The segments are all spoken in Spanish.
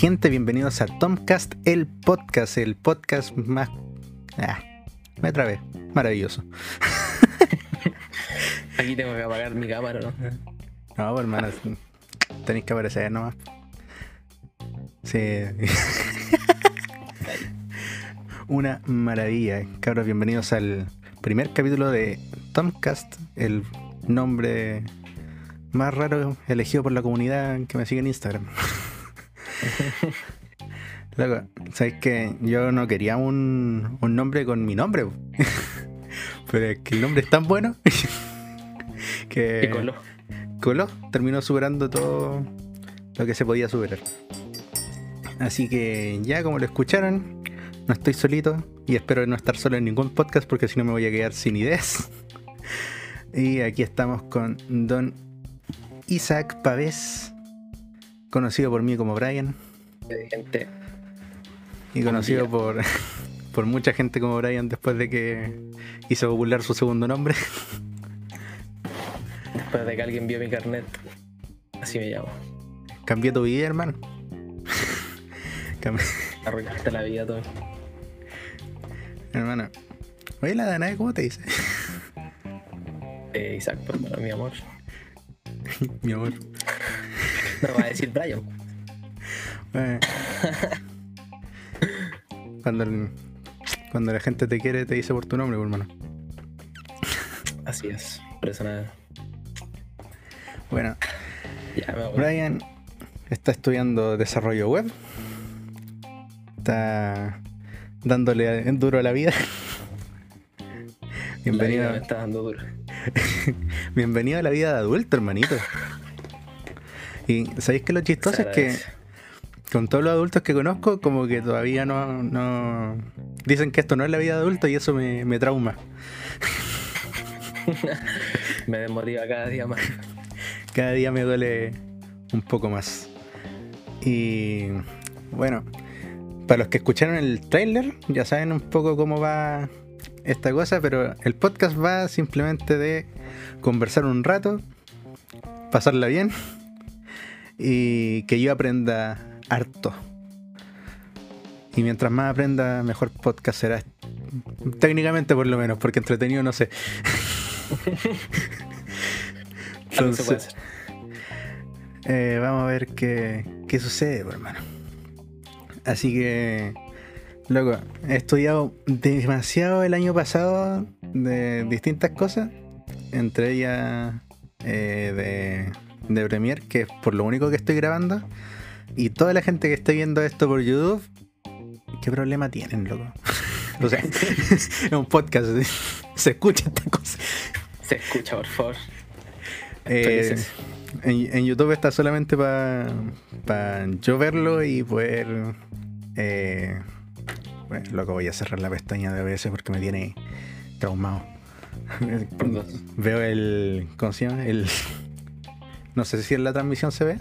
gente? Bienvenidos a Tomcast, el podcast, el podcast más... Ah, me trabé, maravilloso. Aquí tengo que apagar mi cámara, ¿no? No, pues, hermano, tenéis que aparecer nomás. Sí. Una maravilla, cabros, bienvenidos al primer capítulo de Tomcast, el nombre más raro elegido por la comunidad que me sigue en Instagram. Loco, ¿sabes que Yo no quería un, un nombre con mi nombre, pero es que el nombre es tan bueno que. Y coló. Coló, terminó superando todo lo que se podía superar. Así que ya como lo escucharon, no estoy solito y espero no estar solo en ningún podcast porque si no me voy a quedar sin ideas. Y aquí estamos con Don Isaac Pavés, conocido por mí como Brian. Gente. Y conocido por, por mucha gente como Brian después de que hizo popular su segundo nombre. Después de que alguien vio mi carnet. Así me llamo. Cambié tu vida, hermano. Cambié- Arruinaste la vida todo. hermano. Oye, la Danae, ¿cómo te dice? Eh, Isaac, bueno, mi amor. Mi amor. No va a decir Brian. Eh. Cuando, el- cuando la gente te quiere, te dice por tu nombre, hermano. Así es. Nada. Bueno, Ya me. Brian está estudiando desarrollo web. Está dándole duro a la vida. La vida Bienvenido, me está dando duro. bienvenido a la vida de adulto, hermanito. Y sabéis que lo chistoso es que con todos los adultos que conozco, como que todavía no, no dicen que esto no es la vida de adulto y eso me, me trauma. Me desmotiva cada día más. Cada día me duele un poco más. Y bueno, para los que escucharon el trailer, ya saben un poco cómo va esta cosa, pero el podcast va simplemente de conversar un rato, pasarla bien y que yo aprenda harto. Y mientras más aprenda, mejor podcast será. Técnicamente por lo menos, porque entretenido no sé. Hacer. Eh, vamos a ver qué, qué sucede, pues, hermano. Así que, loco, he estudiado demasiado el año pasado de distintas cosas, entre ellas eh, de, de Premiere, que es por lo único que estoy grabando. Y toda la gente que esté viendo esto por YouTube, ¿qué problema tienen, loco? o sea, es un podcast, se escucha esta cosa. Se escucha, por favor. Eh, en, en YouTube está solamente para yo verlo y poder. Eh, bueno, loco, voy a cerrar la pestaña de OBS porque me tiene traumado. Veo el. ¿Cómo se llama? El. No sé si en la transmisión se ve.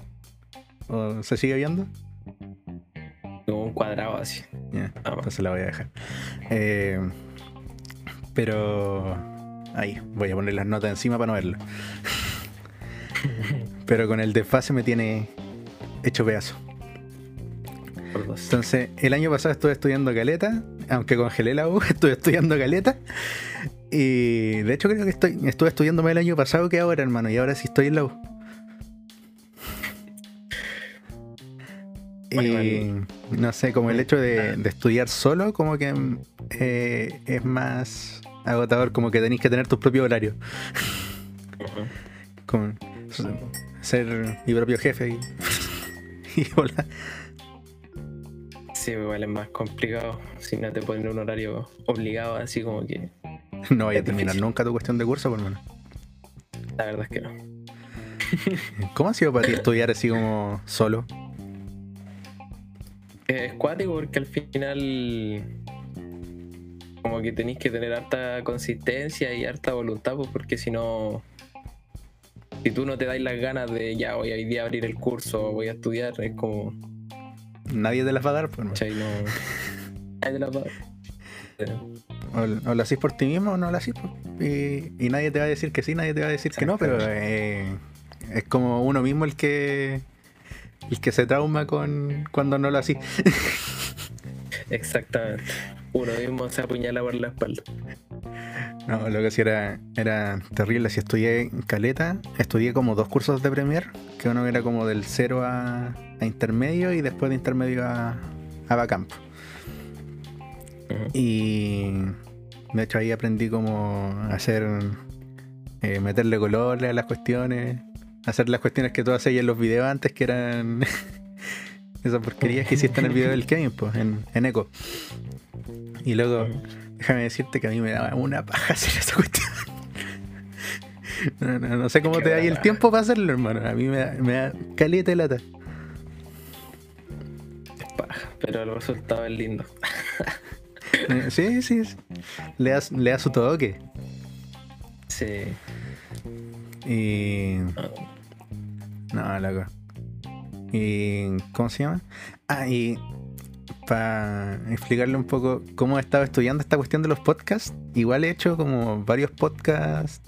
¿O se sigue viendo? Un cuadrado así. Ya, Ah, entonces la voy a dejar. Eh, pero. Ahí, voy a poner las notas encima para no verlo. Pero con el desfase me tiene hecho pedazo. Entonces, el año pasado estuve estudiando caleta, aunque congelé la U, estuve estudiando caleta. Y de hecho creo que estoy, estuve estudiando más el año pasado que ahora, hermano, y ahora sí estoy en la U. Bueno, Y no sé, como el hecho de, de estudiar solo, como que mm, eh, es más agotador, como que tenéis que tener tus propios horarios. Como ser mi propio jefe y, y hola. Sí, igual es más complicado si no te ponen un horario obligado, así como que No vaya a terminar difícil. nunca tu cuestión de curso, por hermano. la verdad es que no. ¿Cómo ha sido para ti estudiar así como solo? Es cuático porque al final como que tenéis que tener harta consistencia y harta voluntad, pues, porque si no, si tú no te dais las ganas de ya voy a hoy día a abrir el curso, voy a estudiar, es como, Nadie te las va a dar, pues. No, nadie te la va a dar. O, o lo hacís por ti mismo o no lo hacís. pues. Y, y nadie te va a decir que sí, nadie te va a decir que no, pero eh, es como uno mismo el que el que se trauma con cuando no lo así. Exactamente. Uno mismo se apuñala por la espalda. No, lo que sí era, era terrible. Si estudié en caleta, estudié como dos cursos de Premiere, que uno era como del cero a, a intermedio y después de intermedio a, a Bacamp. Y de hecho ahí aprendí como hacer, eh, meterle colores a las cuestiones, hacer las cuestiones que tú hacías en los videos antes, que eran esas porquerías que hiciste en el video del Kevin, pues, en, en Echo. Y luego, déjame decirte que a mí me daba una paja hacer esa cuestión. No, no, no sé cómo Qué te da ahí el tiempo para hacerlo, hermano. A mí me da, me da caleta lata. Es paja, pero el resultado es lindo. Eh, Sí, sí, sí. Le da, le da su toque. Sí. Y. Ah, No, loco. ¿Y cómo se llama? Ah, y para explicarle un poco cómo he estado estudiando esta cuestión de los podcasts, igual he hecho como varios podcasts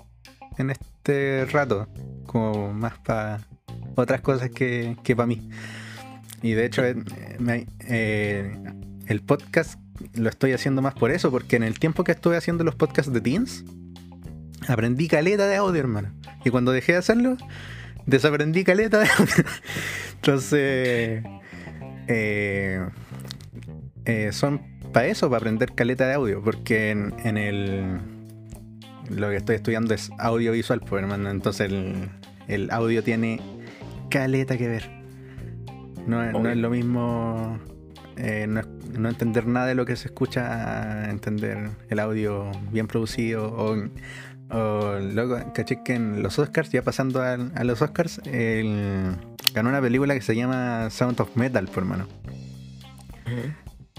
en este rato, como más para otras cosas que, que para mí. Y de hecho, eh, eh, el podcast lo estoy haciendo más por eso, porque en el tiempo que estuve haciendo los podcasts de Teens, aprendí caleta de audio, hermano. Y cuando dejé de hacerlo, desaprendí caleta. Entonces, eh, eh, son para eso, para aprender caleta de audio, porque en, en el lo que estoy estudiando es audiovisual, pues hermano, entonces el, el audio tiene caleta que ver. No, es- no es Obvio. lo mismo eh, no, no entender nada de lo que se escucha, entender el audio bien producido o, o loco, caché que en los Oscars, ya pasando a, a los Oscars, el- ganó una película que se llama Sound of Metal, por hermano.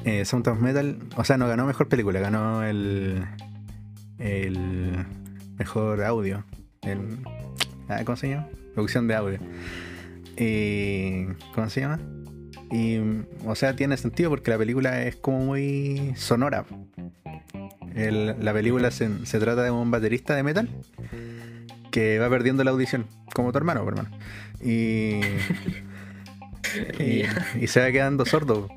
Eh, Sound of Metal, o sea, no ganó mejor película, ganó el el mejor audio. El, ah, ¿Cómo se llama? Producción de audio. Y, ¿Cómo se llama? Y, o sea, tiene sentido porque la película es como muy sonora. El- la película se, se trata de un baterista de metal que va perdiendo la audición, como tu hermano, hermano. Y, y, y se va quedando sordo.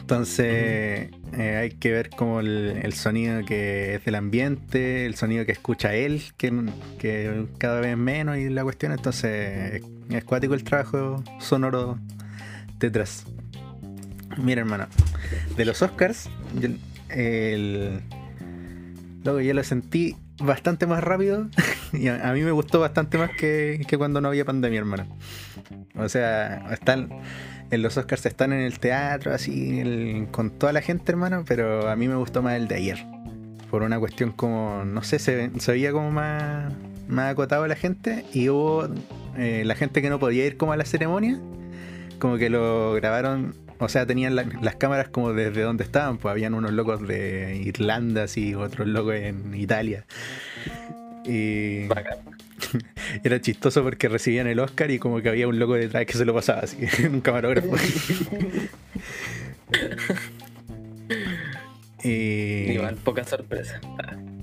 Entonces eh, hay que ver como el, el sonido que es del ambiente, el sonido que escucha él, que, que cada vez menos y la cuestión. Entonces es cuático el trabajo sonoro detrás. Mira hermano, de los Oscars, yo, el, luego yo lo sentí bastante más rápido y a, mí me gustó bastante más que, que cuando no había pandemia hermano. O sea, están en los Oscars están en el teatro, así, con toda la gente, hermano, pero a mí me gustó más el de ayer. Por una cuestión como, no sé, se, se veía como más, más acotado la gente y hubo eh, la gente que no podía ir como a la ceremonia, como que lo grabaron, o sea, tenían la- las cámaras como desde donde estaban, pues habían unos locos de Irlanda, así, otros locos en Italia. Y Bacán. era chistoso porque recibían el Oscar y como que había un loco detrás que se lo pasaba así, un camarógrafo. y Igual, poca sorpresa.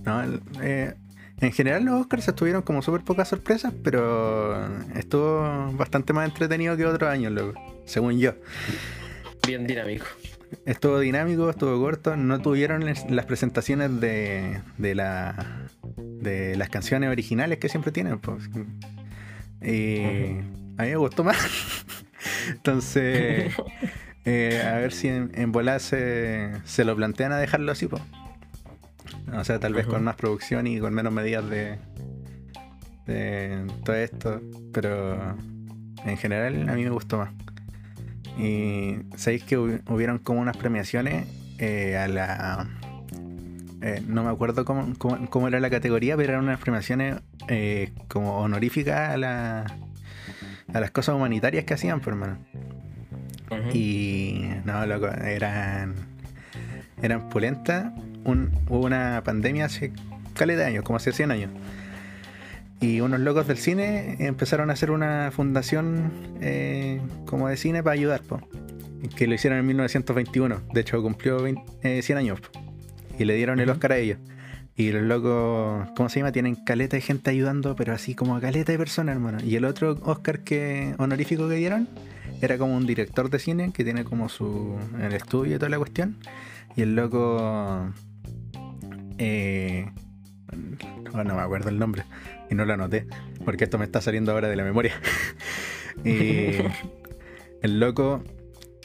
No, eh, en general los Oscars estuvieron como súper pocas sorpresas, pero estuvo bastante más entretenido que otros años, loco, según yo. Bien dinámico. Estuvo dinámico, estuvo corto, no tuvieron las presentaciones de, de, la, de las canciones originales que siempre tienen. Pues. Y a mí me gustó más. Entonces, eh, a ver si en, en volada se, se lo plantean a dejarlo así. pues. O sea, tal vez con más producción y con menos medidas de, de todo esto. Pero en general a mí me gustó más. Y sabéis que hubi- hubieron como unas premiaciones eh, a la. eh, no me acuerdo cómo, cómo- cómo era la categoría, pero eran unas premiaciones eh, como honoríficas a, la, a las cosas humanitarias que hacían, por hermano. Ujú. Y no, loco, eran. Eran pulentas. Un, hubo una pandemia hace caleta de años, como hace 100 años. Y unos locos del cine empezaron a hacer una fundación eh, como de cine para ayudar, po. Que lo hicieron en 1921. De hecho, cumplió 20 eh, 100 años. po. Y le dieron el. Oscar a ellos. Y los locos, ¿cómo se llama? Tienen caleta de gente ayudando, pero así como caleta de personas, hermano. Y el otro Oscar que honorífico que dieron era como un director de cine que tiene como su el estudio y toda la cuestión. Y el loco eh, no me acuerdo el nombre y no lo anoté porque esto me está saliendo ahora de la memoria. y el loco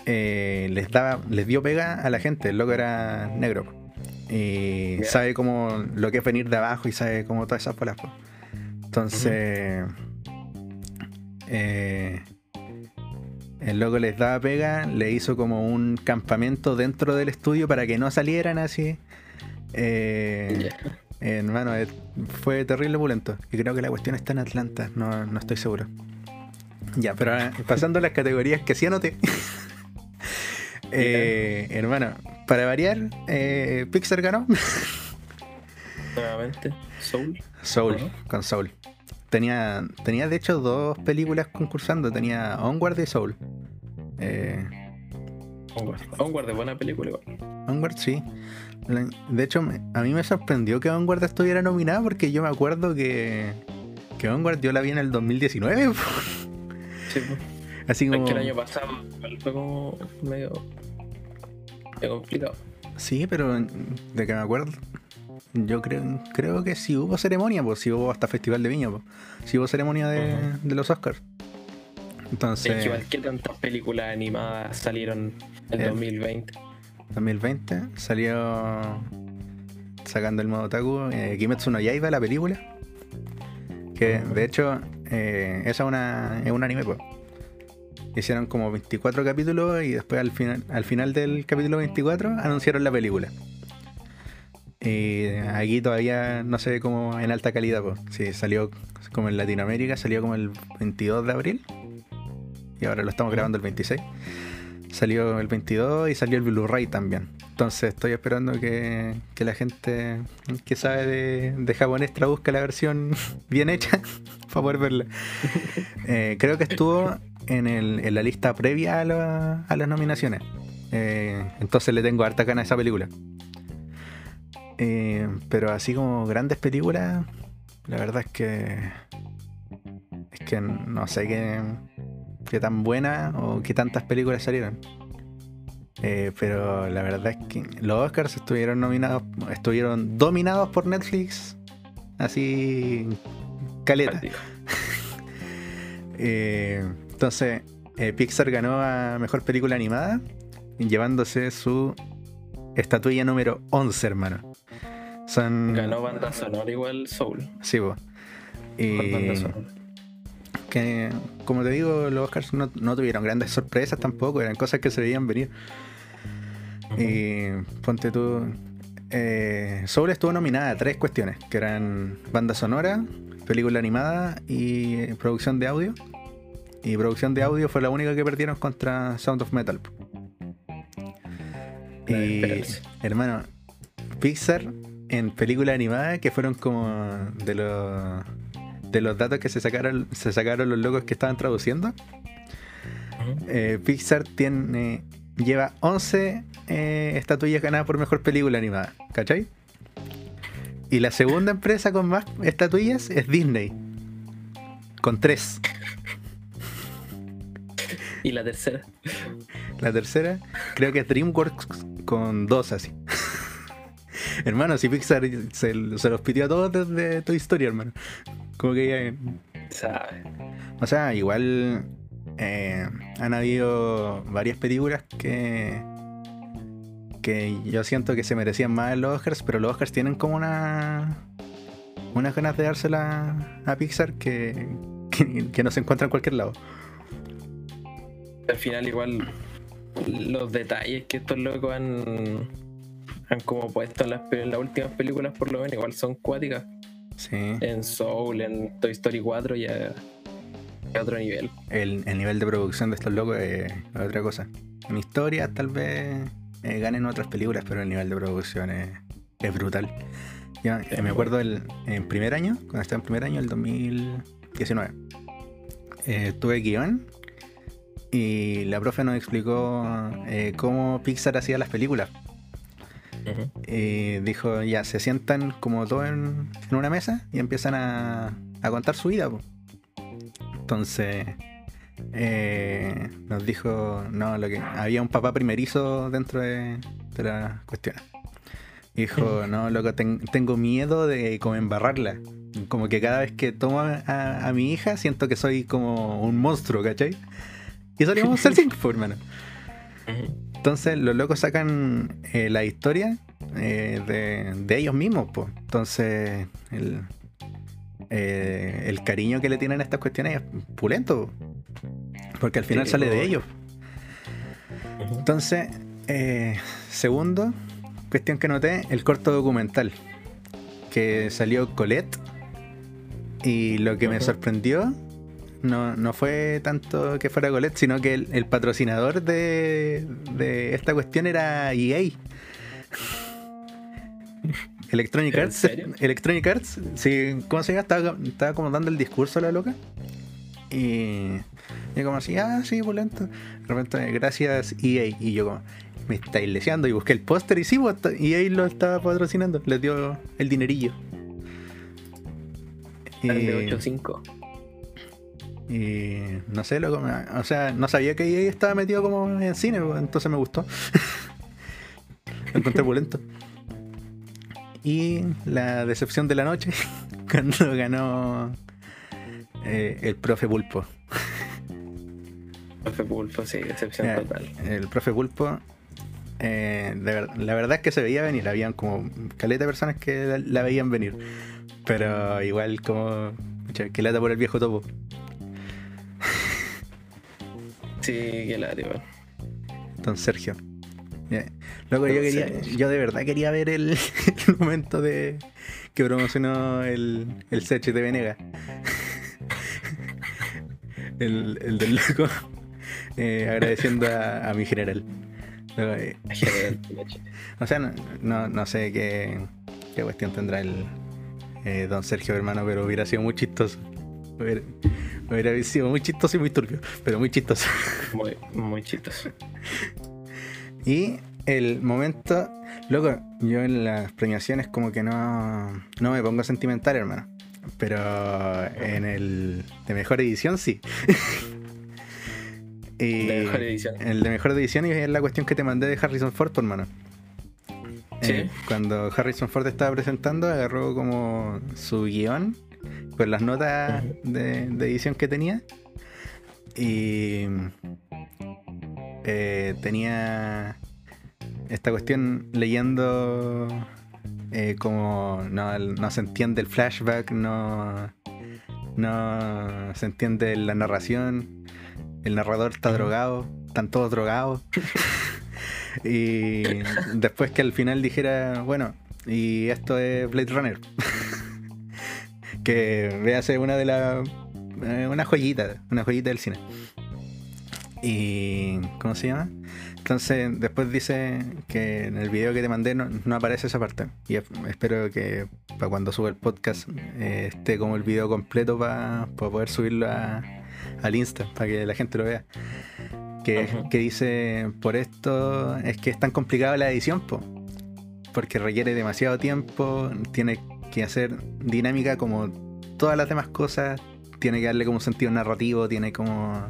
eh, les daba, les dio pega a la gente. El loco era negro y sabe cómo lo que es venir de abajo y sabe cómo todas esas bolas. Entonces, eh, el loco les daba pega, le hizo como un campamento dentro del estudio para que no salieran así. Eh, hermano, eh, fue terrible pulento. Y creo que la cuestión está en Atlanta, no, no estoy seguro. Ya, pero pasando a las categorías que sí anoté. eh, hermano, para variar, eh, Pixar ganó. Nuevamente, Soul. Soul, con Soul. Tenía, tenía de hecho dos películas concursando, tenía Onward y Soul. Eh, Onward. Onward es buena película Onward, sí. De hecho, a mí me sorprendió que Onward estuviera nominada porque yo me acuerdo que, que Onward yo la vi en el 2019. Sí, pues. Así como... Es que el año pasado fue como medio es complicado. Sí, pero de que me acuerdo, yo creo, creo que si hubo ceremonia, pues si hubo hasta Festival de Viña, pues si hubo ceremonia de, de los Oscars. Entonces. Es igual que tantas películas animadas salieron en el 2020. 2020 salió sacando el modo Taku eh, Kimetsu no Yaiba, la película. Que de hecho, eh, esa es, una, es un anime, pues. Hicieron como 24 capítulos y después al final, al final del capítulo 24 anunciaron la película. Y aquí todavía no se ve como en alta calidad, pues. Sí, salió como en Latinoamérica, salió como el 22 de abril. Y ahora lo estamos grabando el 26. Salió el 22 y salió el Blu-ray también. Entonces estoy esperando que, la gente que sabe de, de, japonés traduzca la versión bien hecha para poder verla. Eh, creo que estuvo en, el, en la lista previa a, a las nominaciones. Eh, entonces le tengo harta gana a esa película. Eh, pero así como grandes películas, la verdad es que. Es que no sé qué, qué tan buena o qué tantas películas salieron. Eh, pero la verdad es que los Oscars estuvieron nominados, estuvieron dominados por Netflix. Así. Caleta. eh, entonces, eh, Pixar ganó a Mejor Película Animada, llevándose su estatuilla número 11, hermano. Son... Ganó banda sonora igual Soul. Sí, vos. Y... Que, como te digo, los Oscars no, tuvieron grandes sorpresas tampoco, eran cosas que se veían venir. Y ponte tú. Eh, Soul estuvo nominada a tres cuestiones, que eran banda sonora, película animada y producción de audio. Y producción de audio fue la única que perdieron contra Sound of Metal. Y, hermano, Pixar en película animada, que fueron como de los de los datos que se sacaron, se sacaron los locos que estaban traduciendo. Eh, Pixar tiene lleva 11 eh, estatuillas ganadas por mejor película animada, ¿cachai? Y la segunda empresa con más estatuillas es Disney, con 3. ¿Y la tercera? La tercera, creo que es DreamWorks con dos así. hermano, si Pixar se, los pidió a todos desde tu historia, hermano. Como que ya. O sea, igual eh, han habido varias películas que. que yo siento que se merecían más en los Oscars, pero los Oscars tienen como una. unas ganas de dársela a Pixar que, que, que no se encuentra en cualquier lado al final igual los detalles que estos locos han, han como puesto en las, últimas películas por lo menos igual son cuáticas. Sí. En Soul, en Toy Story 4 ya es otro nivel. El, nivel de producción de estos locos es otra cosa. En historia tal vez eh, ganen otras películas, pero el nivel de producción es, brutal. Ya, me acuerdo el, en primer año, cuando estaba en primer año, el 2019. Eh, tuve guion y la profe nos explicó eh, cómo Pixar hacía las películas. Y dijo, ya, se sientan como todos en, una mesa y empiezan a, contar su vida. Entonces, eh, nos dijo, no, lo que había un papá primerizo dentro de, de la cuestión. Dijo, no, loco, tengo miedo de como embarrarla. Como que cada vez que tomo a, mi hija siento que soy como un monstruo, ¿cachai? Y le ser cinco, hermano. Entonces los locos sacan eh, la historia eh, de, ellos mismos, pues. Entonces el, eh, el cariño que le tienen a estas cuestiones es pulento, porque al final sale de ellos. Entonces, segundo, cuestión que noté, el corto documental que salió Colette. Y lo que me sorprendió no, fue tanto que fuera Colette, sino que el, patrocinador de, de, esta cuestión era EA. Electronic Arts. Electronic Arts, sí, ¿cómo se llama? Estaba, como dando el discurso a la loca. Y yo como así, ah, sí, volento. De repente, gracias EA. Y yo como, me estáis leseando. Y busqué el póster y sí, pues, y ahí lo estaba patrocinando. Les dio el dinerillo. Y, de 8.5. Y no sé, loco, o sea, no sabía que ahí estaba metido como en cine, entonces me gustó. lo encontré pulento. Y la decepción de la noche, cuando ganó eh, el profe Pulpo. Profe Pulpo, sí, decepción total. El profe Pulpo eh, la verdad es que se veía venir, habían como caleta de personas que la, veían venir. Pero igual como que lata por el viejo topo. Sí, que lata igual. Don Sergio. Luego yo quería, yo de verdad quería ver el, momento de que promocionó el, el CH de Venega. el, el del loco eh, agradeciendo a mi general. o sea, no, no, sé qué, qué, cuestión tendrá el eh, don Sergio, hermano, pero hubiera sido muy chistoso. Hubiera, sido muy chistoso y muy turbio, pero muy chistoso. Muy, muy chistoso. Y el momento, loco, yo en las premiaciones como que no, no me pongo sentimental, hermano. Pero en el de mejor edición sí. de mejor edición. El de mejor edición y es la cuestión que te mandé de Harrison Ford, por mano. Eh, cuando Harrison Ford estaba presentando, agarró como su guion con las notas de, edición que tenía. Y eh, tenía esta cuestión leyendo eh, como no, no, se entiende el flashback, no, no se entiende la narración el narrador está drogado, están todos drogados. y después que al final dijera, bueno, y esto es Blade Runner. Que véase una de las. Eh, una joyita, una joyita del cine. Y. ¿Cómo se llama? Entonces, después dice que en el video que te mandé no, aparece esa parte. Y espero que para cuando suba el podcast eh, esté como el video completo para poder subirlo a, al Insta para que la gente lo vea. Que, dice, por esto es que es tan complicada la edición, porque requiere demasiado tiempo, tiene que hacer dinámica como todas las demás cosas, tiene que darle como sentido narrativo, tiene como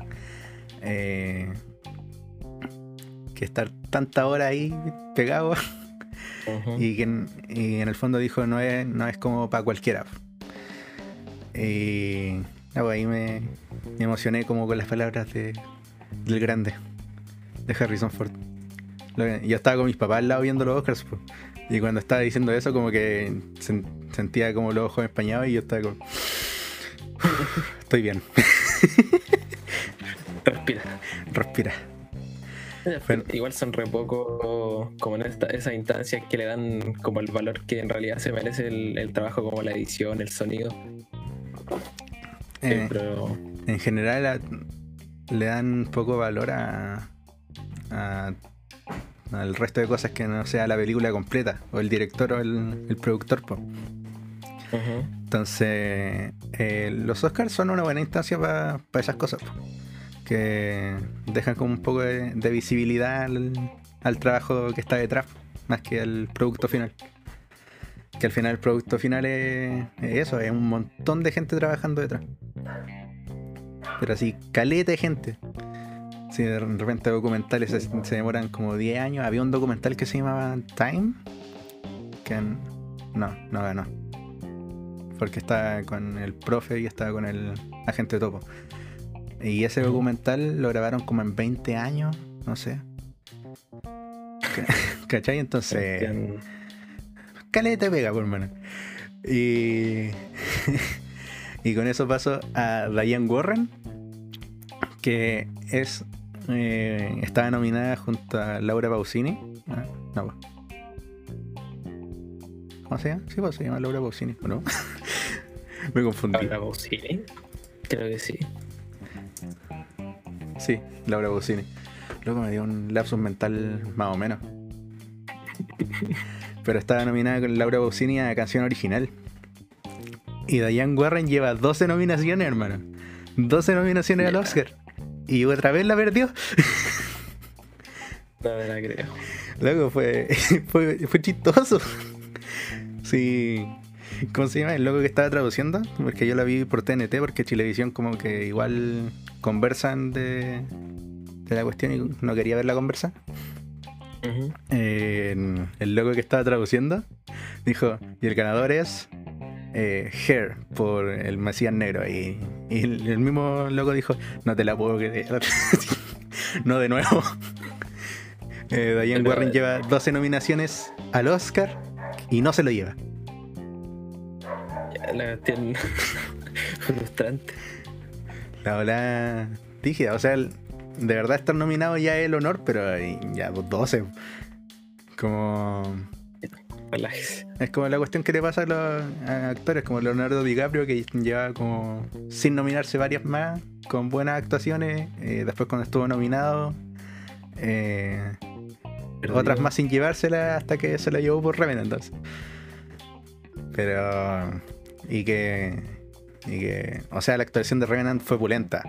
eh, que estar tanta hora ahí pegado. y que en, el fondo dijo no es, no es como para cualquiera. Y ahí me, emocioné como con las palabras de, del grande, de Harrison Ford. Yo estaba con mis papás al lado viendo los Oscars, y cuando estaba diciendo eso, como que sentía como los ojos empañados y yo estaba como. Estoy bien. Respira. Respira. Igual son re poco como en esta, esas instancias que le dan como el valor que en realidad se merece el, el trabajo como la edición, el sonido. Eh, en general le dan poco valor a, al resto de cosas que no sea la película completa, o el director o el, productor. Entonces, eh, los Oscars son una buena instancia para esas cosas, que dejan como un poco de, visibilidad al, trabajo que está detrás. más que al producto final. Que al final el producto final es, es eso, es un montón de gente trabajando detrás. Pero así, caleta de gente. Si de repente documentales se, demoran como 10 años. Había un documental que se llamaba Time. Que no, no ganó. Porque estaba con el profe y estaba con el agente topo. Y ese documental lo grabaron como en 20 años, no sé. ¿Cachai? Entonces, Sebastián, caleta pega, por mano. Y, y con eso paso a Diane Warren, que es eh, estaba nominada junto a Laura Pausini. Ah, no, ¿Cómo se llama? Sí, pues se llama Laura Pausini, ¿o no? Me confundí. Laura Pausini. Creo que sí. Sí, Laura Pausini. Luego me dio un lapsus mental más o menos. Pero estaba nominada con Laura Pausini a canción original. Y Diane Warren lleva 12 nominaciones, hermano. 12 nominaciones al Oscar. Y otra vez la perdió. No me la creo. Luego fue, fue, fue chistoso. Sí. ¿Cómo se llama? El loco que estaba traduciendo. Porque yo la vi por TNT, porque Chilevisión como que igual conversan de, de la cuestión y no quería ver la conversa. Eh, el loco que estaba traduciendo dijo, y el ganador es eh, Hair por el Mesías Negro. Y, y el, el mismo loco dijo, no te la puedo creer. no de nuevo. Eh, Diane Warren lleva 12 nominaciones al Oscar y no se lo lleva. Ya, La cuestión frustrante. La ola rígida. O sea, el- de verdad estar nominado ya es el honor, pero ya 12. Como... Es como la cuestión que le pasa a los a actores, como Leonardo DiCaprio, que lleva como sin nominarse varias más, con buenas actuaciones. eh, después cuando estuvo nominado, eh, Otras más sin llevársela hasta que se la llevó por Revenant. entonces. Pero... Y que... Y que... O sea, la actuación de Revenant fue pulenta.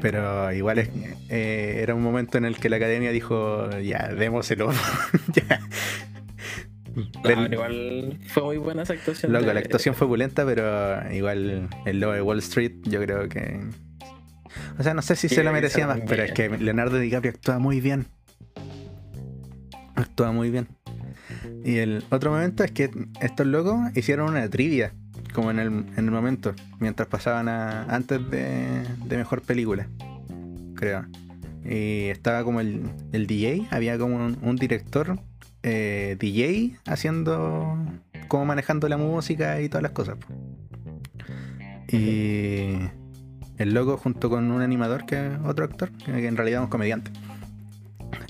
Pero igual es, eh, era un momento en el que la academia dijo, ya, démoselo. ya. Pero igual fue muy buena esa actuación. Loco, de- la actuación fue pulenta, pero igual el logo de Wall Street, yo creo que. O sea, no sé si Sí, se lo merecía más, pero es que Leonardo DiCaprio actúa muy bien. Actúa muy bien. Y el otro momento es que estos locos hicieron una trivia, como en el, en el momento, mientras pasaban a, antes de, mejor película, creo. Y estaba como el, el DJ, había como un, director eh, DJ haciendo, como manejando la música y todas las cosas. Y el loco junto con un animador que es otro actor, que en realidad es un comediante,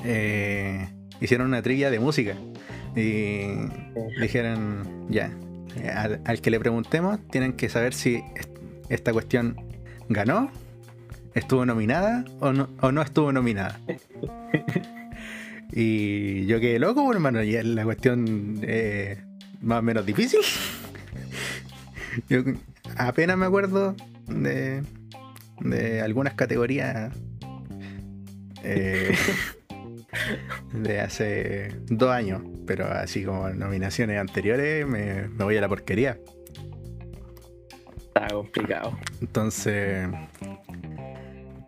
eh, hicieron una trivia de música. Y dijeron, ya, al, al que le preguntemos, tienen que saber si est- esta cuestión ganó, estuvo nominada o no, o no estuvo nominada. y yo quedé loco, hermano, y es la cuestión eh, más o menos difícil. yo apenas me acuerdo de, de algunas categorías eh, de hace dos años, pero así como nominaciones anteriores me, me voy a la porquería. Estaba complicado. Entonces,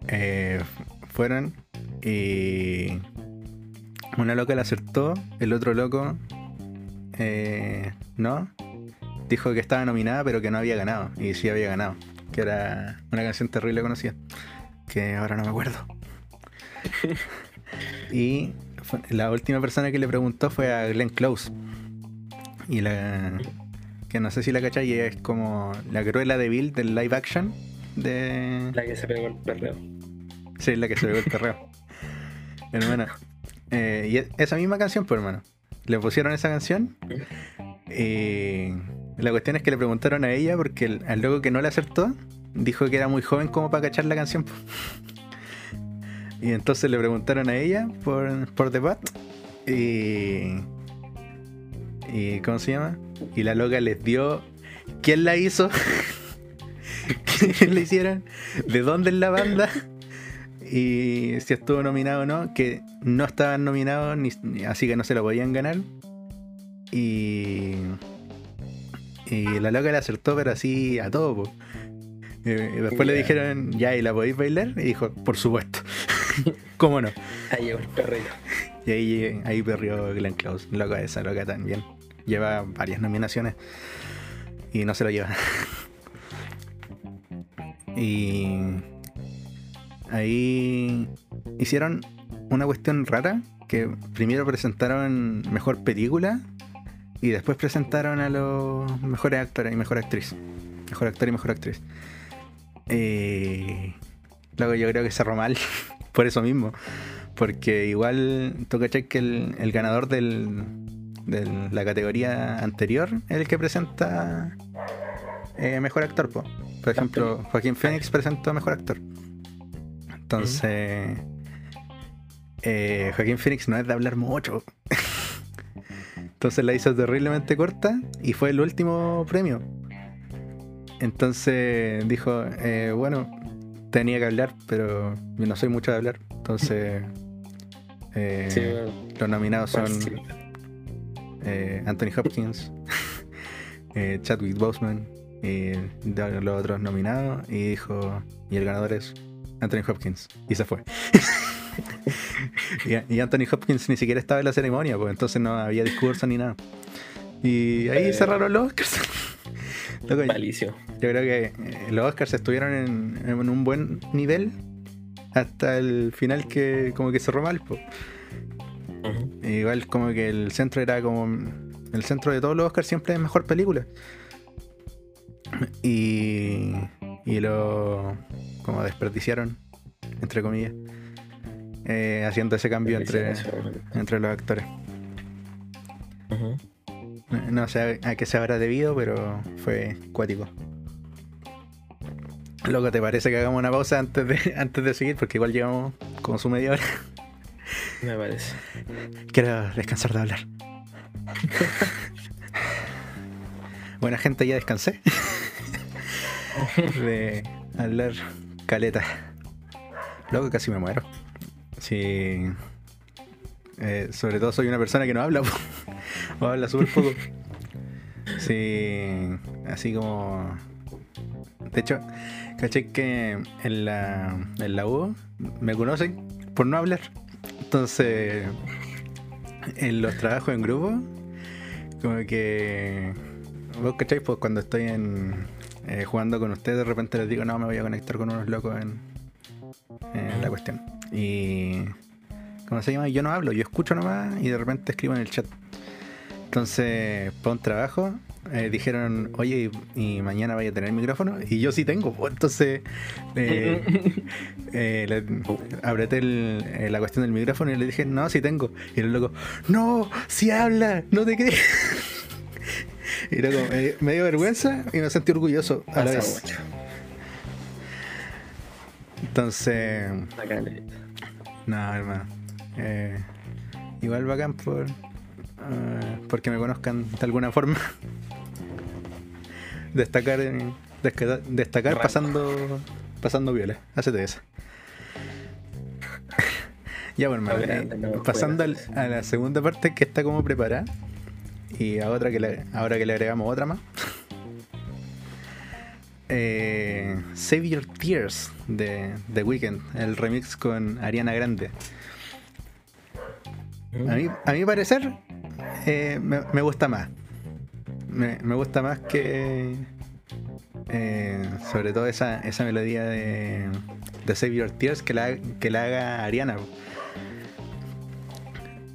eh, fueron y una loca le acertó, el otro loco eh, no, dijo que estaba nominada pero que no había ganado, y sí había ganado, que era una canción terrible conocida, que ahora no me acuerdo. y fue- la última persona que le preguntó fue a Glenn Close. Y la, que no sé si la cachai, es como la Cruella de Bill del live action de... La que se pegó el perreo. Sí, la que se pegó el perreo. hermano. eh, y e- esa misma canción, pues hermano. Le pusieron esa canción. Y la cuestión es que le preguntaron a ella porque el, al loco que no le acertó dijo que era muy joven como para cachar la canción. Y entonces le preguntaron a ella por, por The Bat. Y. ¿Y cómo se llama? Y la loca les dio. ¿Quién la hizo? ¿Quién la hicieron? ¿De dónde es la banda? y si estuvo nominado o no, que no estaban nominados, ni, así que no se lo podían ganar. Y, y la loca le acertó, pero así a todo. Po. Y después le dijeron, ya, ¿y la podéis bailar? Y dijo, por supuesto. ¿Cómo no? Ahí llegó el perrito. Y ahí, ahí perrió Glenn Close. Loca esa, loca también. Lleva varias nominaciones y no se lo lleva. y ahí hicieron una cuestión rara que primero presentaron mejor película y después presentaron a los mejores actores y mejor actriz. Mejor actor y mejor actriz. Eh, luego yo creo que cerró mal por eso mismo. Porque igual tú caché que el, ganador del, de la categoría anterior es el que presenta eh, mejor actor. Por ejemplo, Joaquín Phoenix presentó mejor actor. Entonces, eh, Joaquín Phoenix no es de hablar mucho. Entonces la hizo terriblemente corta y fue el último premio. Entonces dijo, eh, bueno, tenía que hablar, pero yo no soy mucho de hablar. Entonces, eh, los nominados son Anthony Hopkins, Chadwick Boseman y los otros nominados. Y dijo, y el ganador es Anthony Hopkins. Y se fue. y, Anthony Hopkins ni siquiera estaba en la ceremonia, pues entonces no había discurso ni nada. Y ahí eh, cerraron los Oscars. Yo creo que eh, los Oscars estuvieron en, un buen nivel hasta el final que como que cerró mal. Pues. Igual como que el centro era como... El centro de todos los Oscars siempre es mejor película. Y, y lo como desperdiciaron, entre comillas, eh, haciendo ese cambio entre, entre los actores. No sé a qué se habrá debido, pero fue cuático. Loco, ¿te parece que hagamos una pausa antes de, antes de seguir? Porque igual llevamos como su media hora. Me parece. Quiero descansar de hablar. Buena gente, ya descansé. de hablar caleta. Loco, casi me muero. Sí. Eh, sobre todo soy una persona que no habla. Habla súper poco. Sí. Así como. De hecho, caché que en la, en la U me conocen por no hablar. Entonces, en los trabajos en grupo, como que. Vos cacháis, pues cuando estoy en, eh, jugando con ustedes, de repente les digo, no, me voy a conectar con unos locos en, la cuestión. Y. ¿Cómo se llama? Yo no hablo, yo escucho nomás y de repente escribo en el chat. Entonces, para un trabajo, eh, dijeron, oye, y, mañana vaya a tener micrófono. Y yo sí tengo. Entonces, eh, eh apreté la cuestión del micrófono y le dije, no, sí tengo. Y el loco, no, si habla, no te crees. Y como, me, dio vergüenza y me sentí orgulloso a la vez. Entonces. No, hermano. Eh, igual bacán por. Uh, porque me conozcan de alguna forma. destacar destacar pasando pasando viola. Hacete esa. ya bueno, pasando a la segunda parte que está como preparada. Y a otra que le, ahora que le agregamos otra más. Eh, Save Your Tears de The Weeknd, el remix con Ariana Grande. A mí, a mi parecer, eh, me, gusta más. Me, gusta más que. Eh, sobre todo esa, esa melodía de, de, Save Your Tears que la, que la haga Ariana.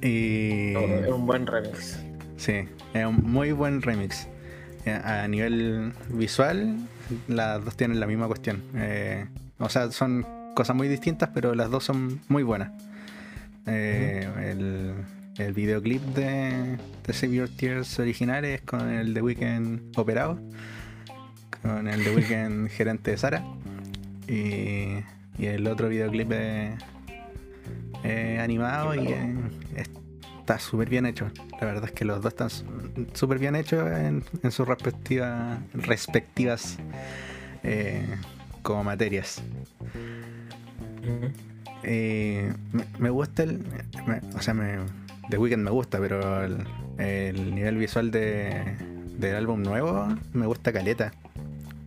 Y. es un buen remix. Sí, es un muy buen remix. Eh, a nivel visual, las dos tienen la misma cuestión. Eh, o sea, son cosas muy distintas, pero las dos son muy buenas. Eh, el, videoclip de, de Save Your Tears originales con el de Weekend operado, con el de Weekend gerente de Sara, y, el otro videoclip de, animado y está súper bien hecho. La verdad es que los dos están súper bien hechos en, sus respectivas, respectivas eh, como materias. eh, me, me gusta el. me- o sea, me, The Weeknd me gusta, pero el, el nivel visual de, del álbum nuevo me gusta caleta.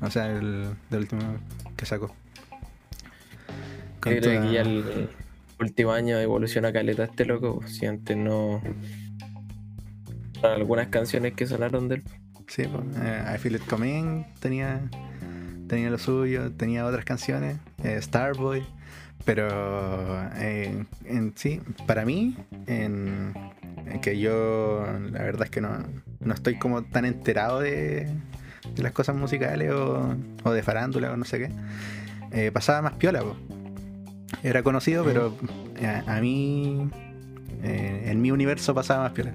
O sea, el del último que sacó. Con Yo creo toda- que ya el último año evoluciona caleta este loco. pues, Si antes no. Algunas canciones que sonaron del. Sí, pues, eh, I Feel It Coming tenía, tenía lo suyo, tenía otras canciones, eh, Starboy, pero eh, en sí, para mí, en, en que yo la verdad es que no, no estoy como tan enterado de, de las cosas musicales o, o de farándula o no sé qué, eh, pasaba más piola, po. era conocido, pero eh, a, mí, en mi universo pasaba más piola.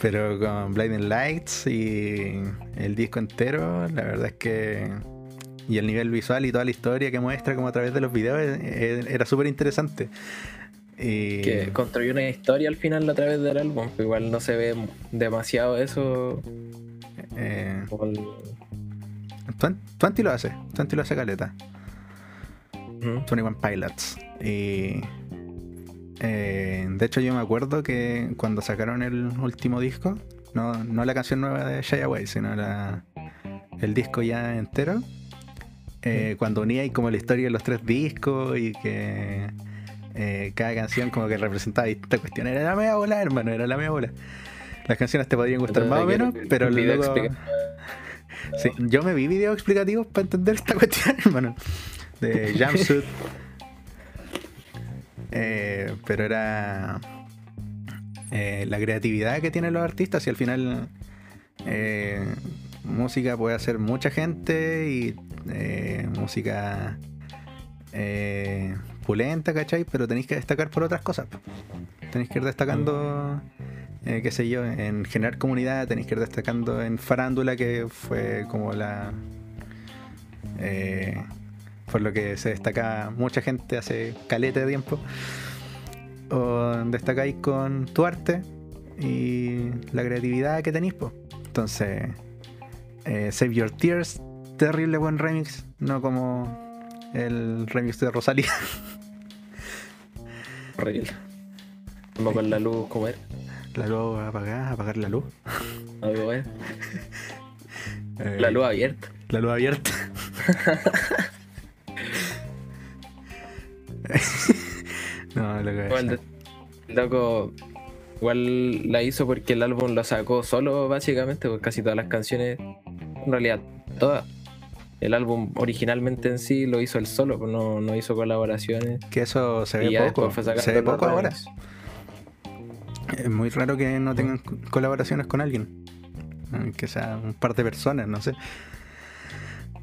Pero con Blinding Lights y el disco entero, la verdad es que. Y el nivel visual y toda la historia que muestra como a través de los videos eh, eh, era súper interesante. Y Que construyó una historia al final a través del álbum. Igual no se ve demasiado eso. eh, el- Twenty lo hace, Twenty lo hace caleta. Ujú. 21 Pilots. Y. eh, de hecho, yo me acuerdo que cuando sacaron el último disco, no, no la canción nueva de Shy Away, sino la, el disco ya entero, eh, cuando unía ahí como la historia de los tres discos y que eh, cada canción como que representaba distintas cuestiones, era la media bola, hermano, era la media bola. Las canciones te podrían gustar más o menos, pero luego... Sí, yo me vi videos explicativos para entender esta cuestión, hermano. De Jumpsuit. Eh, pero era eh, la creatividad que tienen los artistas y al final música puede hacer mucha gente y eh, música eh, pulenta, ¿cachai? Pero tenéis que destacar por otras cosas. Tenéis que ir destacando, eh, qué sé yo, en generar comunidad, tenéis que ir destacando en farándula, que fue como la... eh, por lo que se destaca mucha gente hace caleta de tiempo. O destacáis con tu arte y la creatividad que tenéis, pues. Entonces, eh, Save Your Tears, terrible buen remix, no como el remix de Rosalía. Horrible. Vamos con la luz, como era. La luz apagada, apagar la luz. Algo bueno. Eh, La luz abierta. La luz abierta. no, lo que de- loco, igual la hizo porque el álbum lo sacó solo, básicamente, porque casi todas las canciones, en realidad, todas. El álbum originalmente en sí lo hizo él solo, pues no, no hizo colaboraciones. Que eso se ve poco. Se ve poco ahora. Es muy raro que no tengan co- colaboraciones con alguien. Eh, Que sea un par de personas, no sé.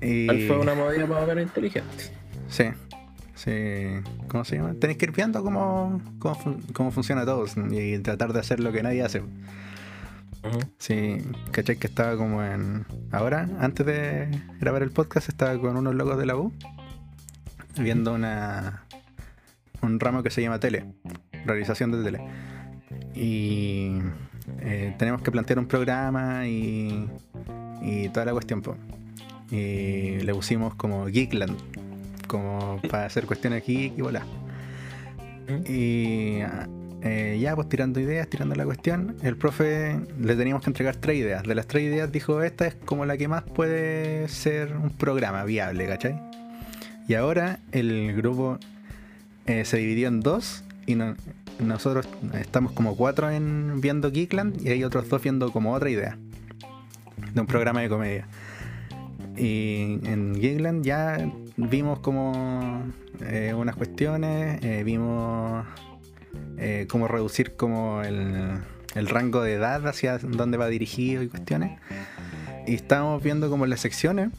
Y... Fue una movida más o menos inteligente. Sí. Sí. ¿Cómo se llama? Tenéis que ir viendo cómo, cómo, fun- cómo funciona todo y tratar de hacer lo que nadie hace. Sí, ¿cachai? Que estaba como en. Ahora, antes de grabar el podcast, estaba con unos locos de la U viendo una. un ramo que se llama tele, realización de tele. Y eh, tenemos que plantear un programa y. y toda la cuestión. Y le pusimos como Geekland, como para hacer cuestiones y volá. Y eh, ya, pues tirando ideas, tirando la cuestión, el profe le teníamos que entregar tres ideas. De las tres ideas dijo, esta es como la que más puede ser un programa viable, ¿cachai? Y ahora el grupo eh, se dividió en dos y no- nosotros estamos como cuatro en viendo Geekland y hay otros dos viendo como otra idea de un programa de comedia. Y en Geekland ya vimos como eh, unas cuestiones, eh, vimos eh, cómo reducir como el, el rango de edad hacia dónde va dirigido y cuestiones. Y estábamos viendo como las secciones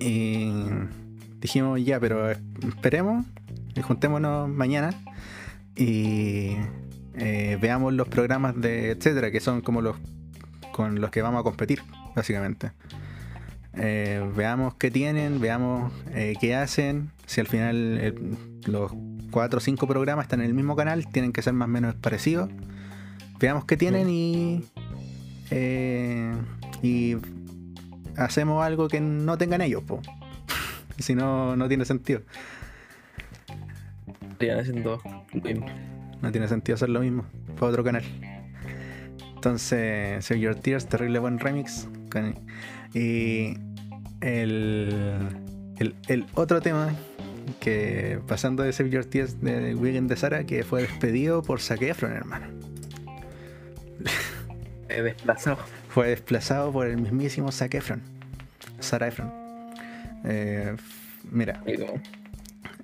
y dijimos ya, pero esperemos y juntémonos mañana y eh, veamos los programas de etcétera, que son como los con los que vamos a competir, básicamente. Eh, veamos qué tienen, veamos eh, qué hacen. Si al final eh, los cuatro o cinco programas están en el mismo canal, tienen que ser más o menos parecidos. Veamos qué tienen y. y hacemos algo que no tengan ellos, po. si no, no tiene sentido. haciendo lo mismo. No tiene sentido hacer lo mismo para otro canal. Entonces, Save Your Tears, terrible buen remix. con- Y el, el, el otro tema que pasando de Save Your Tears de Weekend de Sara, que fue despedido por Zac Efron, hermano. Eh, desplazado. Fue desplazado por el mismísimo Zac Efron. Sara Efron. Eh, mira,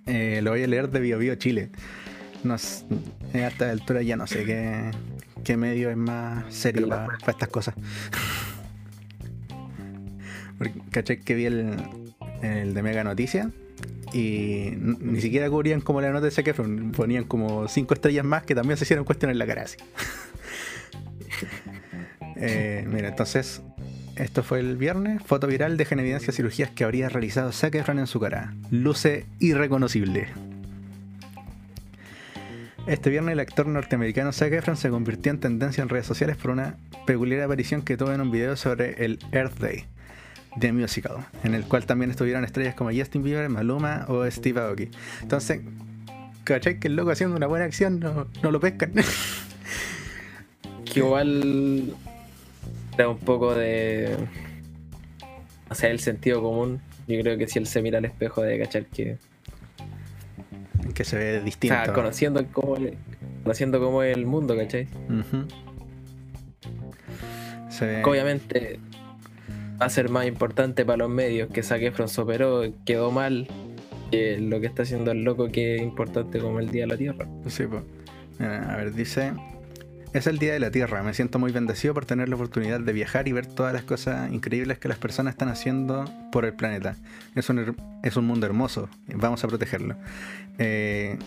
eh, lo voy a leer de Bio Bio Chile. A esta altura ya no sé qué, qué medio es más serio para estas cosas. Porque, ¿Cachai? Que vi el, de Mega Noticias y ni siquiera cubrían como la nota de Zac ponían como cinco estrellas más que también se hicieron cuestiones en la cara así. Eh, mira, entonces, esto fue el viernes. Foto viral deja en evidencia cirugías que habría realizado Zac en su cara. Luce irreconocible. Este viernes el actor norteamericano Zac se convirtió en tendencia en redes sociales por una peculiar aparición que tuvo en un video sobre el Earth Day de Musical, en el cual también estuvieron estrellas como Justin Bieber, Maluma o Steve Aoki. Entonces, ¿cachai? Que el loco haciendo una buena acción no, no lo pescan. que igual da un poco de. O sea, el sentido común. Yo creo que si él se mira al espejo de cachar que. que se ve O distinto. sea, conociendo cómo, el- conociendo cómo es el mundo, ¿cachai? Se ve- obviamente va a ser más importante para los medios que Zac Efron se operó, quedó mal. Que lo que está haciendo el loco que es importante como el Día de la Tierra. Sí. Mira, a ver, dice. Es el Día de la Tierra. Me siento muy bendecido por tener la oportunidad de viajar y ver todas las cosas increíbles que las personas están haciendo por el planeta. Es un, es un mundo hermoso. Vamos a protegerlo. Eh,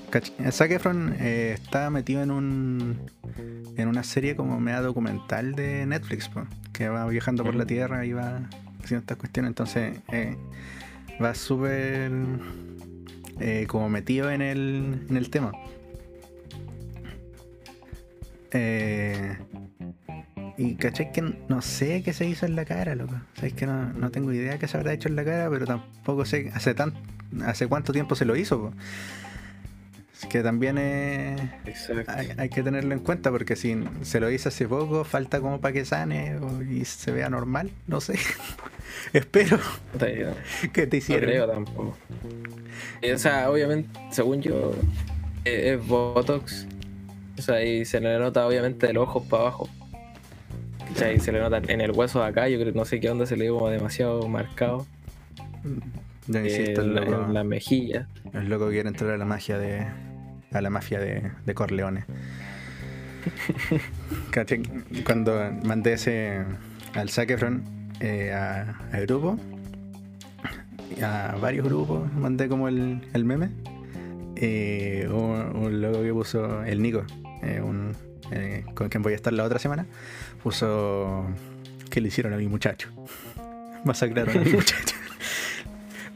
Zac Efron eh, está metido en un en una serie como media documental de Netflix, po, que va viajando por la Tierra y va haciendo estas cuestiones. Entonces eh, va súper eh, como metido en el, en el tema. Eh, y caché que no sé qué se hizo en la cara, loco. Sabéis que no, no tengo idea qué se habrá hecho en la cara, pero tampoco sé hace tan hace cuánto tiempo se lo hizo. po. Es que también hay, hay que tenerlo en cuenta porque si se lo hizo hace poco, falta como para que sane o- y se vea normal, no sé. Espero que te No hicieron. creo tampoco. Eh, O sea, obviamente, según yo, eh, es Botox. O sea, y se le nota obviamente de los ojos para abajo. ¿Cachai? Se le nota en el hueso de acá, yo creo, no sé qué onda, se le dio como demasiado marcado. Eh, insisto, el en la- loco, en la mejilla. el loco quiere entrar a la magia de. a la mafia de, de Corleone. Cuando mandé ese al Zac Efron, eh, a, al grupo, a varios grupos, mandé como el, el meme. eh, un, un loco que puso el Nico, eh, un, eh, con quien voy a estar la otra semana, puso que le hicieron a mi muchacho. Masacraron a mi muchacho.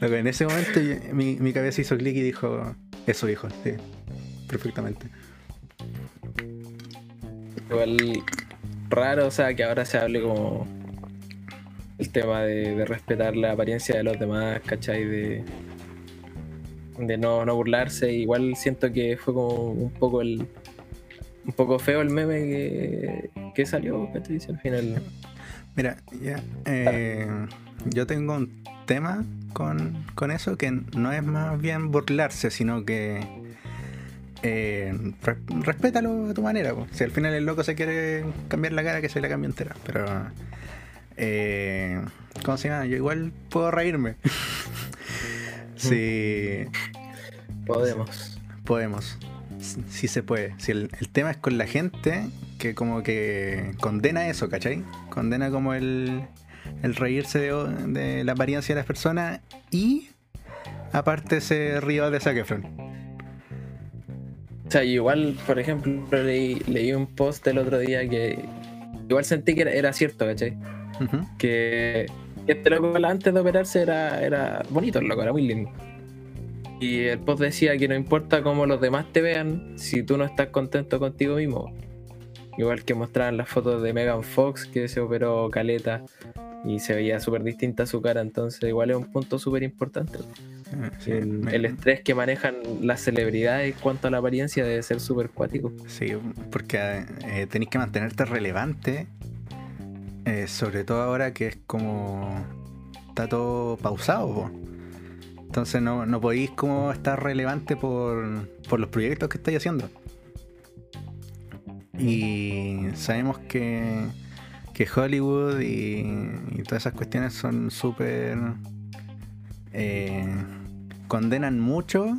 Loco, en ese momento mi, mi cabeza hizo clic y dijo, eso hijo, sí, perfectamente. Igual raro, o sea, que ahora se hable como el tema de, de respetar la apariencia de los demás, ¿cachai? De, de no, no burlarse. Igual siento que fue como un poco el un poco feo el meme que, que salió, ¿cachai? Si al final. Mira, ya, eh, yo tengo un tema con, con eso que no es más bien burlarse, sino que eh, re- respétalo a tu manera. po. Si al final el loco se quiere cambiar la cara, que se la cambie entera. Pero, eh, ¿cómo se llama? Yo igual puedo reírme. si Podemos. podemos, si se puede. Si el, el tema es con la gente que como que condena eso, ¿cachai? Condena como el, el reírse de, de la apariencia de las personas y aparte se río de Zac Efron. O sea, igual, por ejemplo, leí, leí un post el otro día que igual sentí que era, era cierto, ¿cachai? Ujú. que este loco antes de operarse era, era bonito el loco, era muy lindo. Y el post decía que no importa cómo los demás te vean, si tú no estás contento contigo mismo. Igual que mostraban las fotos de Megan Fox que se operó caleta y se veía súper distinta su cara, entonces igual es un punto súper importante. Sí, el, me- el estrés que manejan las celebridades en cuanto a la apariencia debe ser súper cuático. Sí, porque eh, tenéis que mantenerte relevante, eh, sobre todo ahora que es como está todo pausado. po. Entonces no, no podéis como estar relevante por, por los proyectos que estáis haciendo. Y sabemos que, que Hollywood y, y todas esas cuestiones son súper... eh, condenan mucho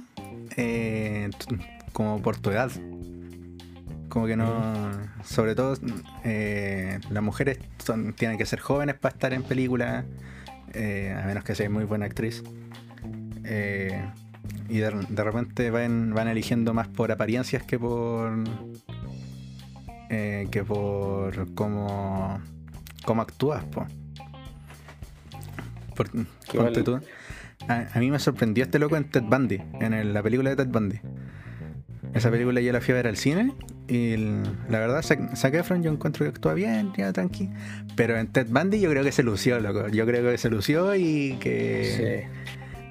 eh, como por tu edad. Como que no. Sobre todo, eh, las mujeres son- tienen que ser jóvenes para estar en películas, a menos que seas muy buena actriz. Eh, y de, de repente van, van eligiendo más por apariencias que por. eh, que por cómo. cómo actúas, po. Por- tú. A, a mí me sorprendió este loco en Ted Bundy, en el- la película de Ted Bundy. Esa película yo la fui a ver al cine y el- la verdad, Zac Efron yo encuentro que actúa bien, ya tranqui. Pero en Ted Bundy yo creo que se lució, loco. Yo creo que se lució y que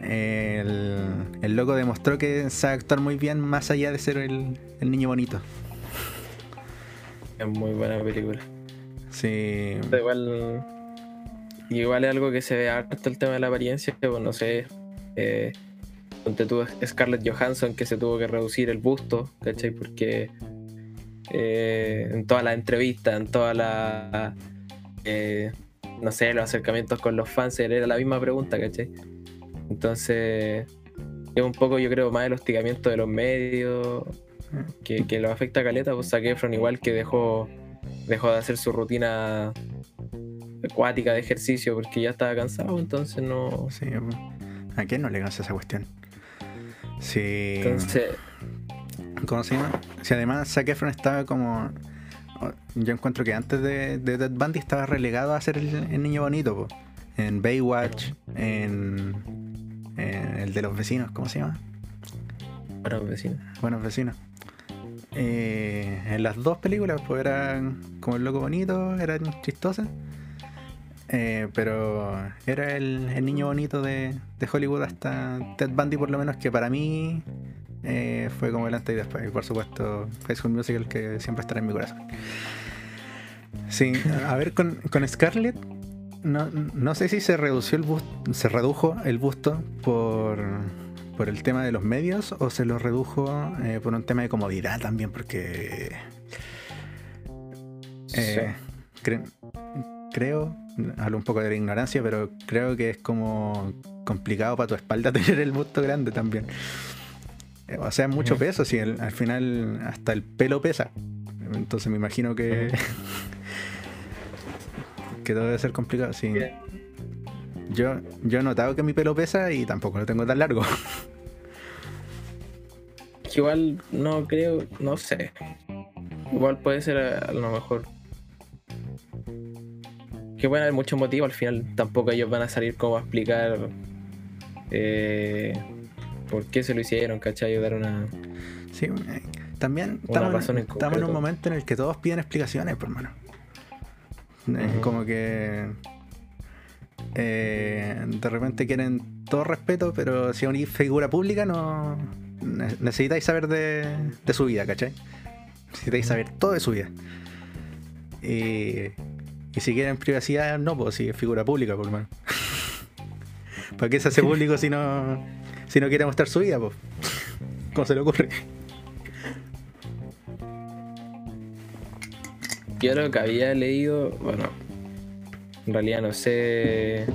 el, el loco demostró que sabe actuar muy bien más allá de ser el, el niño bonito. Es muy buena película. Sí. Da Igual, igual es algo que se ve harto el tema de la apariencia, pues no sé. Eh, ponte tú Scarlett Johansson que se tuvo que reducir el busto, ¿cachai? Porque eh, en todas las entrevistas, en todas las. eh, no sé, los acercamientos con los fans era la misma pregunta, ¿cachai? Entonces, es un poco, yo creo, más el hostigamiento de los medios que, que lo afecta a Caleta. Pues Efron, igual que dejó, dejó de hacer su rutina acuática de ejercicio porque ya estaba cansado, entonces no. Sí, ¿A quién no le cansa esa cuestión? Sí. Entonces, ¿Cómo se llama? Si además Zac Efron estaba como. Yo encuentro que antes de, de Ted Bundy estaba relegado a ser el, el niño bonito, po. En Baywatch, en, en el de los vecinos, ¿cómo se llama? bueno, vecino. Buenos vecinos. Eh, en las dos películas, pues eran como el loco bonito, eran chistosas. Eh, pero era el, el niño bonito de, de Hollywood hasta Ted Bundy, por lo menos, que para mí eh, fue como el antes y después. Y por supuesto, High School Musical, que siempre estará en mi corazón. Sí, a ver, con, con Scarlett, no, no sé si se redució el busto, se redujo el busto por, por el tema de los medios o se lo redujo eh, por un tema de comodidad también, porque eh, cre- creo, hablo un poco de la ignorancia, pero creo que es como complicado para tu espalda tener el busto grande también. Eh, O sea, mucho peso, si al final hasta el pelo pesa. Entonces me imagino que, que debe ser complicado. Sí. Yo, yo he notado que mi pelo pesa y tampoco lo tengo tan largo. Igual no creo, no sé. Igual puede ser a, a lo mejor. Que pueden haber muchos motivos, al final tampoco ellos van a salir como a explicar eh, por qué se lo hicieron, ¿cachai? Dar una. Sí, eh, también Una estamos, en estamos en un momento en el que todos piden explicaciones, por hermano. Como que eh, de repente quieren todo respeto, pero si una figura pública no ne- necesitáis saber de, de su vida, ¿cachai? Necesitáis saber todo de su vida. Y, y si quieren privacidad, no, pues si es figura pública, por hermano. ¿Para qué se hace público si no, si no quiere mostrar su vida, pues? ¿Cómo se le ocurre? Yo lo que había leído, bueno, en realidad no sé.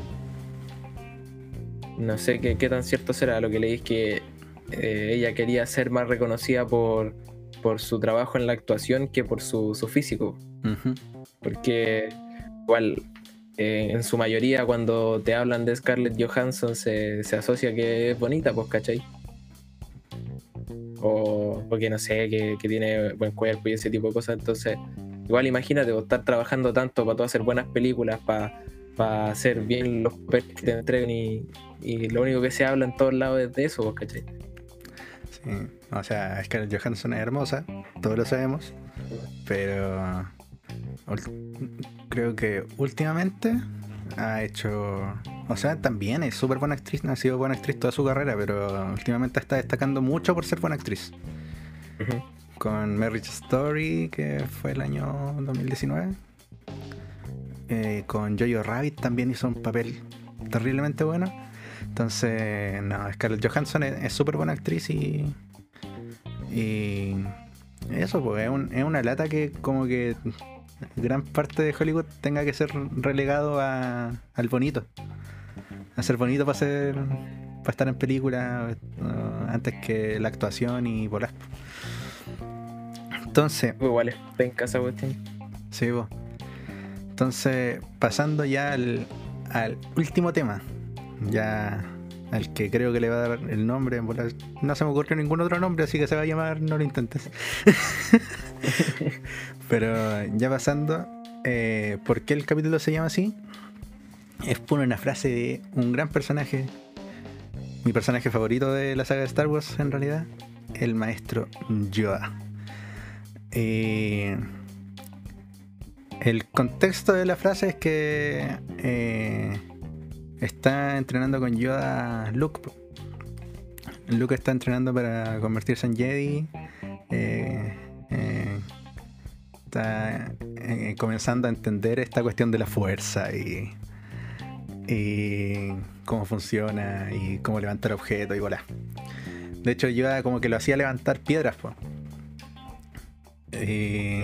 No sé qué, qué tan cierto será. Lo que leí es que eh, ella quería ser más reconocida por, por su trabajo en la actuación que por su, su físico. Porque igual eh, en su mayoría cuando te hablan de Scarlett Johansson se, se asocia que es bonita, pues, ¿cachai? O porque no sé, que, que tiene buen cuerpo y ese tipo de cosas. Entonces, igual imagínate, vos estar trabajando tanto para hacer buenas películas, para hacer bien los papeles que te entreguen y, y lo único que se habla en todos lados es de eso, pues, ¿cachai? Sí, o sea, Scarlett Johansson es hermosa, todos lo sabemos, pero creo que últimamente ha hecho O sea, también es súper buena actriz, ha sido buena actriz toda su carrera, pero últimamente está destacando mucho por ser buena actriz. Con Marriage Story, que fue el año 2019. Eh, con Jojo Rabbit también hizo un papel terriblemente bueno. Entonces, no, Scarlett Johansson es súper buena actriz y. Y. Eso, pues, es, una lata que, como que gran parte de Hollywood tenga que ser relegado a, al bonito. A ser bonito para ser para estar en película uh, antes que la actuación y volar. Entonces. Igual en casa, cuestión. Sí, vos. Entonces, pasando ya al, al último tema. Ya al que creo que le va a dar el nombre. No se me ocurrió ningún otro nombre, así que se va a llamar No lo intentes. Pero ya pasando, eh, ¿por qué el capítulo se llama así? Es por una frase de un gran personaje, mi personaje favorito de la saga de Star Wars en realidad, el maestro Yoda. Eh, el contexto de la frase es que eh, está entrenando con Yoda Luke. Luke está entrenando para convertirse en Jedi. Eh, eh, está comenzando a entender esta cuestión de la fuerza y, cómo funciona y cómo levantar objetos y volar. De hecho, Yoda como que lo hacía levantar piedras. Y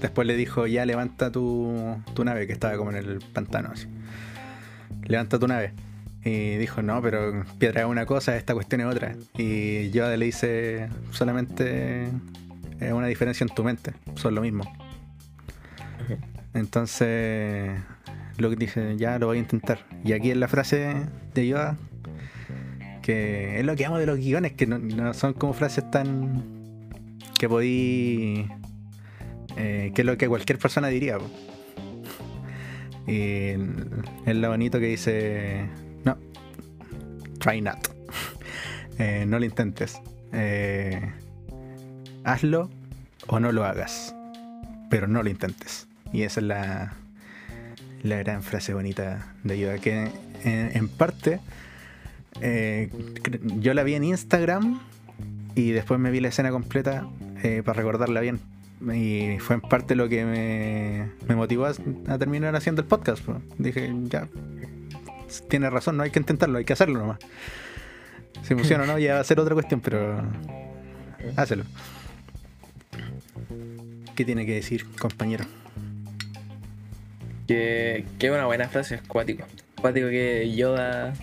después le dijo, ya levanta tu, tu nave, que estaba como en el pantano así levanta tu nave. Y dijo, no, pero piedra es una cosa, esta cuestión es otra. Y yo le hice solamente es una diferencia en tu mente, son lo mismo. Entonces, lo que dice, ya lo voy a intentar. Y aquí es la frase de Yoda, que es lo que amo de los guiones, que no, son como frases tan que podí, eh, que es lo que cualquier persona diría. Y es lo bonito que dice, no, try not. Eh, no lo intentes. Eh, hazlo o no lo hagas. Pero no lo intentes. Y esa es la, la gran frase bonita de Yoda. Que en, parte eh, yo la vi en Instagram y después me vi la escena completa para recordarla bien y fue en parte lo que me, motivó a, terminar haciendo el podcast. Dije, ya, tiene razón, no hay que intentarlo, hay que hacerlo nomás. Si funciona o no, ya va a ser otra cuestión, pero hácelo. ¿Qué tiene que decir, compañero? Que, que una buena frase, es cuático. Cuático que Yoda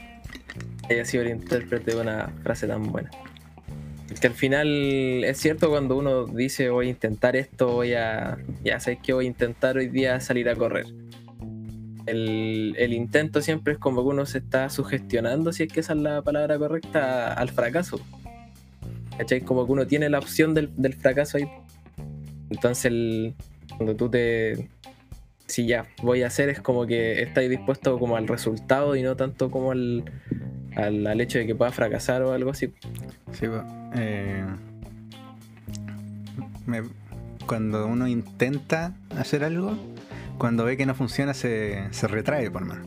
haya sido el intérprete de una frase tan buena que al final es cierto cuando uno dice voy a intentar esto, voy a. Ya sé que voy a intentar hoy día salir a correr. El, intento siempre es como que uno se está sugestionando, si es que esa es la palabra correcta, al fracaso. ¿Cachai? Como que uno tiene la opción del, fracaso ahí. Entonces, cuando tú te. Si ya voy a hacer, es como que estás dispuesto como al resultado y no tanto como al, al, hecho de que pueda fracasar o algo así. Sí, eh, cuando uno intenta hacer algo, cuando ve que no funciona se, retrae por más.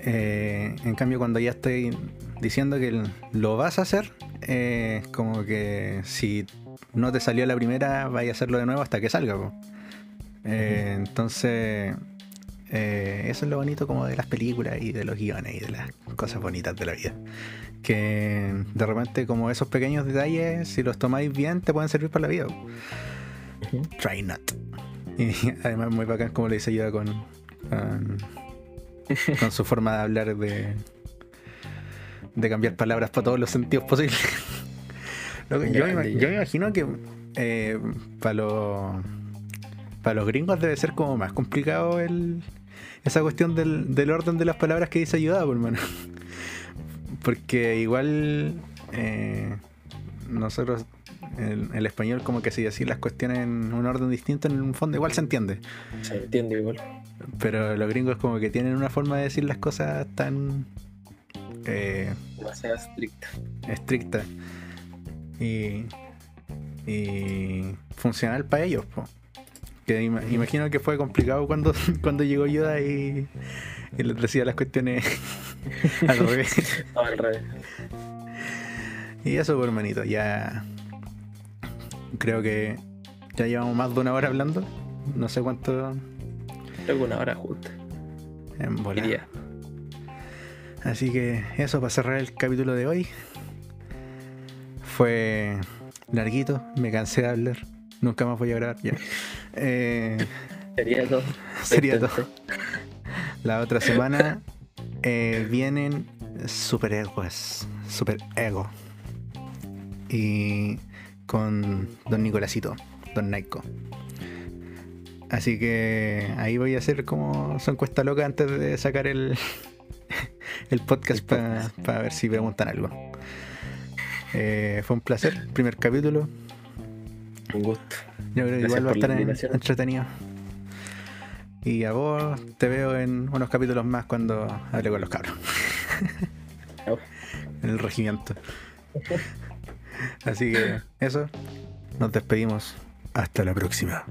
Eh, en cambio, cuando ya estoy diciendo que lo vas a hacer, eh, como que si no te salió la primera, vaya a hacerlo de nuevo hasta que salga. Entonces, eso es lo bonito como de las películas y de los guiones y de las cosas bonitas de la vida que de repente como esos pequeños detalles, si los tomáis bien, te pueden servir para la vida. Try not. Y además muy bacán como le dice yo con, con, su forma de hablar de, de cambiar palabras para todos los sentidos posibles. yo, me, imagino que eh, para los para los gringos debe ser como más complicado el, esa cuestión del, del orden de las palabras que dice ayuda, por mano. Porque igual eh, nosotros, en el español, como que si decir las cuestiones en un orden distinto, en un fondo igual se entiende. Se entiende igual. Pero los gringos como que tienen una forma de decir las cosas tan... Eh, Demasiado estricta. Estricta. Y, y funcional para ellos. Que imagino que fue complicado cuando, cuando llegó Yoda y, y les decía las cuestiones al revés. Al revés. Y eso, pues, hermanito, ya. Creo que ya llevamos más de una hora hablando. No sé cuánto Creo que una hora justa. en volar. Diría. Así que eso, para cerrar el capítulo de hoy. Fue larguito, me cansé de hablar. Nunca más voy a grabar ya. Eh, Sería todo. sería todo. La otra semana eh, vienen super egos. Super ego. Y con Don Nicolásito, Don Naiko. Así que ahí voy a hacer como su encuesta loca antes de sacar el, el podcast para ver si preguntan algo. Eh, fue un placer, primer capítulo. Un gusto. Yo creo que igual va a estar en- entretenido. Y a vos te veo en unos capítulos más cuando hable con los cabros. Chao. en el regimiento. Así que eso, nos despedimos. Hasta la próxima.